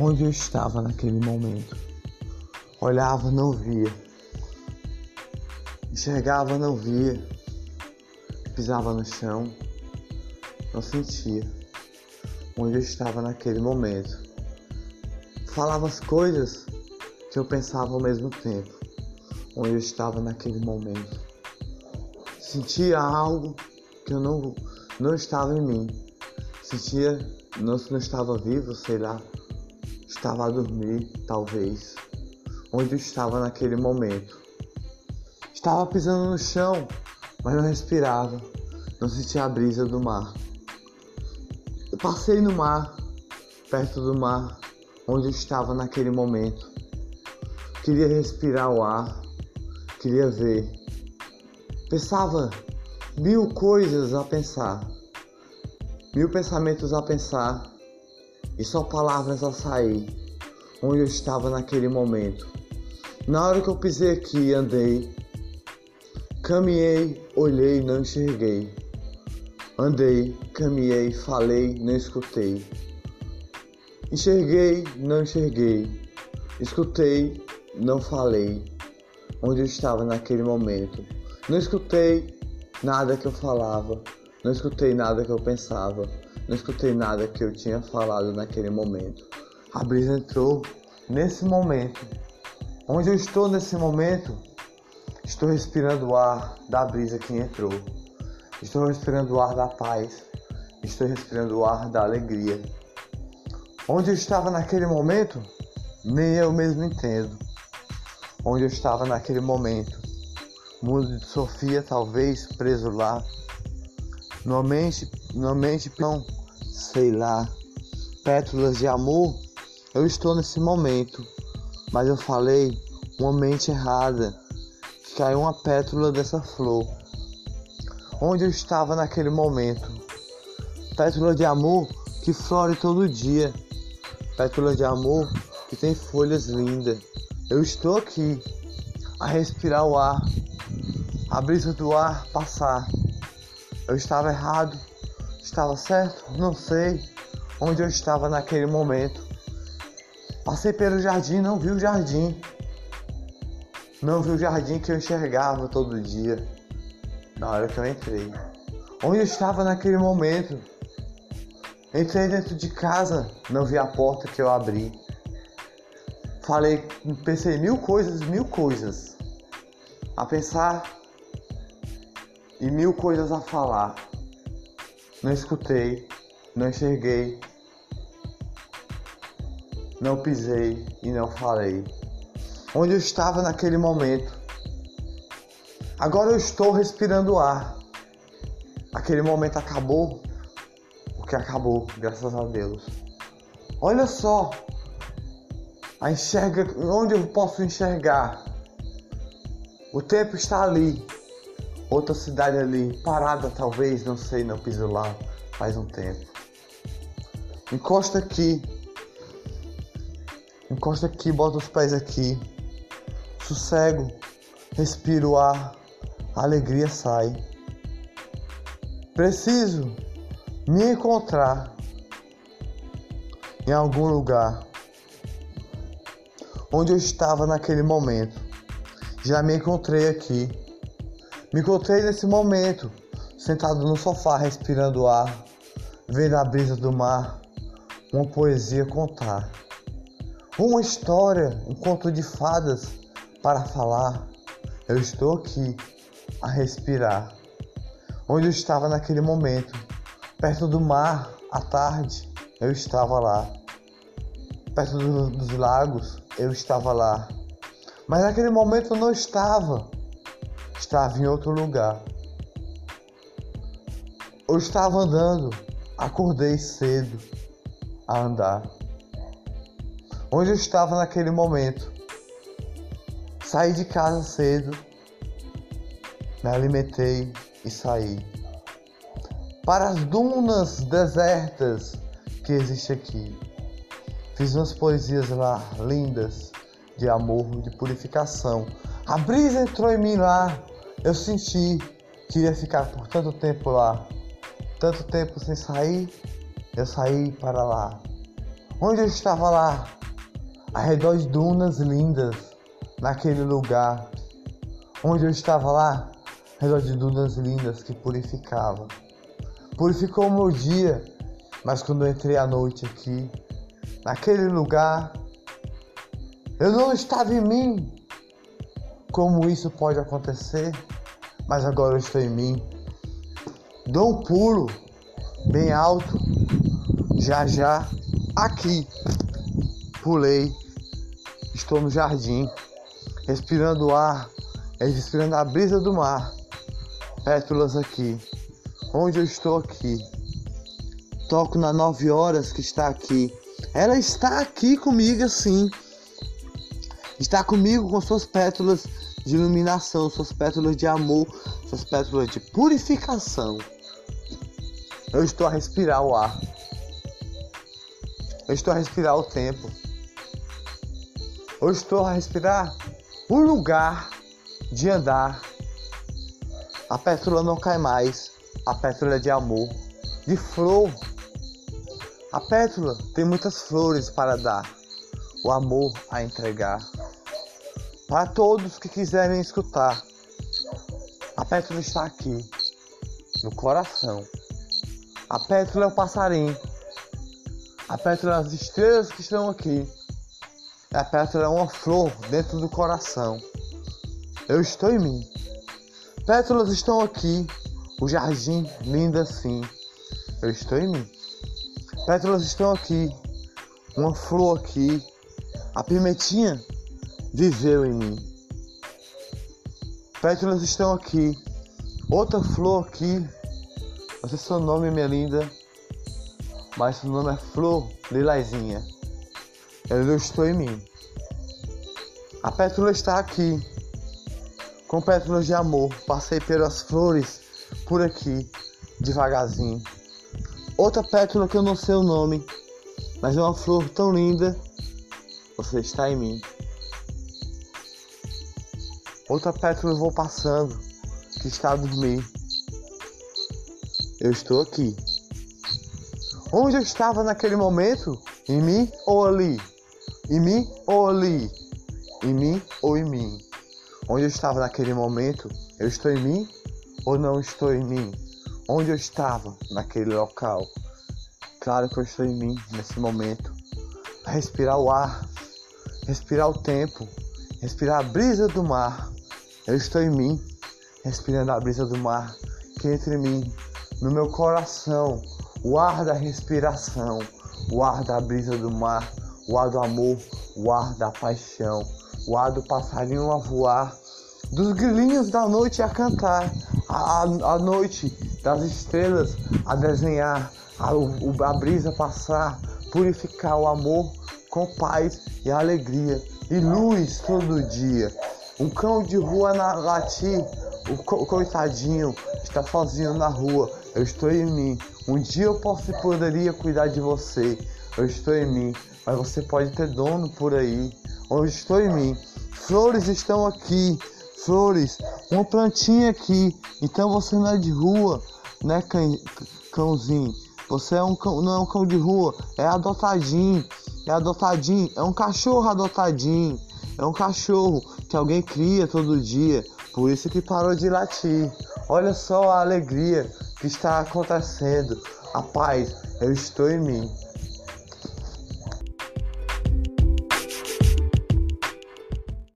onde eu estava naquele momento. Olhava, não via. Enxergava, não via. Pisava no chão, não sentia. Onde eu estava naquele momento. Falava as coisas que eu pensava ao mesmo tempo. Onde eu estava naquele momento. Sentia algo que eu não, não estava em mim. Sentia, não, não estava vivo, sei lá. Estava a dormir, talvez. Onde eu estava naquele momento. Estava pisando no chão, mas não respirava. Não sentia a brisa do mar. Eu passei no mar, perto do mar, onde eu estava naquele momento. Queria respirar o ar, queria ver. Pensava mil coisas a pensar, mil pensamentos a pensar e só palavras a sair, onde eu estava naquele momento. Na hora que eu pisei aqui, andei, caminhei, olhei, não enxerguei. Andei, caminhei, falei, não escutei. Enxerguei, não enxerguei. Escutei, não falei. Onde eu estava naquele momento. Não escutei nada que eu falava. Não escutei nada que eu pensava. Não escutei nada que eu tinha falado naquele momento. A brisa entrou nesse momento. Onde eu estou nesse momento, estou respirando o ar da brisa que entrou. Estou respirando o ar da paz. Estou respirando o ar da alegria. Onde eu estava naquele momento, nem eu mesmo entendo. Onde eu estava naquele momento, mundo de Sofia talvez preso lá. Numa mente, numa mente não, sei lá, pétalas de amor. Eu estou nesse momento, mas eu falei uma mente errada. Que caiu uma pétala dessa flor onde eu estava naquele momento. Pétula de amor que flore todo dia. Pétula de amor que tem folhas lindas. Eu estou aqui a respirar o ar, a brisa do ar passar. Eu estava errado, estava certo, não sei onde eu estava naquele momento. Passei pelo jardim, não vi o jardim. Não vi o jardim que eu enxergava todo dia na hora que eu entrei. Onde eu estava naquele momento? Entrei dentro de casa, não vi a porta que eu abri. Falei, pensei mil coisas, mil coisas a pensar e mil coisas a falar. Não escutei, não enxerguei, não pisei e não falei. Onde eu estava naquele momento? Agora eu estou respirando ar. Aquele momento acabou. O que acabou, graças a Deus. Olha só. A enxerga onde eu posso enxergar. O tempo está ali. Outra cidade ali, parada talvez, não sei, não piso lá faz um tempo. Encosta aqui. Encosta aqui, bota os pés aqui. Sossego. Respiro o ar a alegria sai. Preciso me encontrar em algum lugar onde eu estava naquele momento. Já me encontrei aqui. Me encontrei nesse momento, sentado no sofá, respirando ar, vendo a brisa do mar, uma poesia contar. Uma história, um conto de fadas para falar. Eu estou aqui a respirar. Onde eu estava naquele momento, perto do mar, à tarde, eu estava lá. Perto do, dos lagos, eu estava lá. Mas naquele momento eu não estava. Estava em outro lugar. Eu estava andando, acordei cedo a andar. Onde eu estava naquele momento? Saí de casa cedo me alimentei e saí. Para as dunas desertas que existem aqui. Fiz umas poesias lá lindas de amor, de purificação. A brisa entrou em mim lá. Eu senti que ia ficar por tanto tempo lá. Tanto tempo sem sair, eu saí para lá. Onde eu estava lá, ao redor de dunas lindas, naquele lugar. Onde eu estava lá, ao redor de dunas lindas que purificavam. Purificou o meu dia, mas quando eu entrei à noite aqui, naquele lugar, eu não estava em mim. Como isso pode acontecer? Mas agora eu estou em mim. Dou um pulo bem alto, já já, aqui. Pulei, estou no jardim, respirando o ar, respirando a brisa do mar. Pétalas aqui, onde eu estou aqui. Toco na nove horas que está aqui. Ela está aqui comigo assim. Está comigo com suas pétalas de iluminação, suas pétalas de amor, suas pétalas de purificação. Eu estou a respirar o ar. Eu estou a respirar o tempo. Eu estou a respirar o lugar de andar. A pétala não cai mais. A pétala é de amor, de flor. A pétala tem muitas flores para dar, o amor a entregar. Para todos que quiserem escutar, a pétala está aqui, no coração. A pétala é o passarinho. A pétala é as estrelas que estão aqui. A pétala é uma flor dentro do coração. Eu estou em mim. Pétalas estão aqui. O jardim lindo assim. Eu estou em mim. Pétalas estão aqui. Uma flor aqui. A pimentinha viveu em mim. Pétalas estão aqui. Outra flor aqui não sei seu nome, minha linda, mas seu nome é Flor Lilazinha. Eu não estou em mim. A pétala está aqui, com pétalas de amor. Passei pelas flores por aqui, devagarzinho. Outra pétala que eu não sei o nome, mas é uma flor tão linda. Você está em mim. Outra pétala eu vou passando, que está a dormir. Eu estou aqui. Onde eu estava naquele momento? Em mim ou ali? Em mim ou ali? Em mim ou em mim? Onde eu estava naquele momento? Eu estou em mim ou não estou em mim? Onde eu estava naquele local? Claro que eu estou em mim nesse momento. Respirar o ar, respirar o tempo, respirar a brisa do mar. Eu estou em mim, respirando a brisa do mar que entre mim no meu coração o ar da respiração, o ar da brisa do mar, o ar do amor, o ar da paixão, o ar do passarinho a voar, dos grilinhos da noite a cantar, a, a noite das estrelas a desenhar, a, a brisa passar, purificar o amor com paz e alegria e luz todo dia. Um cão de rua na latir, o coitadinho está sozinho na rua, eu estou em mim. Um dia eu posso poderia cuidar de você. Eu estou em mim. Mas você pode ter dono por aí. Eu estou em mim. Flores estão aqui. Flores. Uma plantinha aqui. Então você não é de rua, né, cãozinho? Você é um cão, não é um cão de rua, é adotadinho. É adotadinho, é um cachorro adotadinho. É um cachorro que alguém cria todo dia. Por isso que parou de latir. Olha só a alegria que está acontecendo. A paz, eu estou em mim.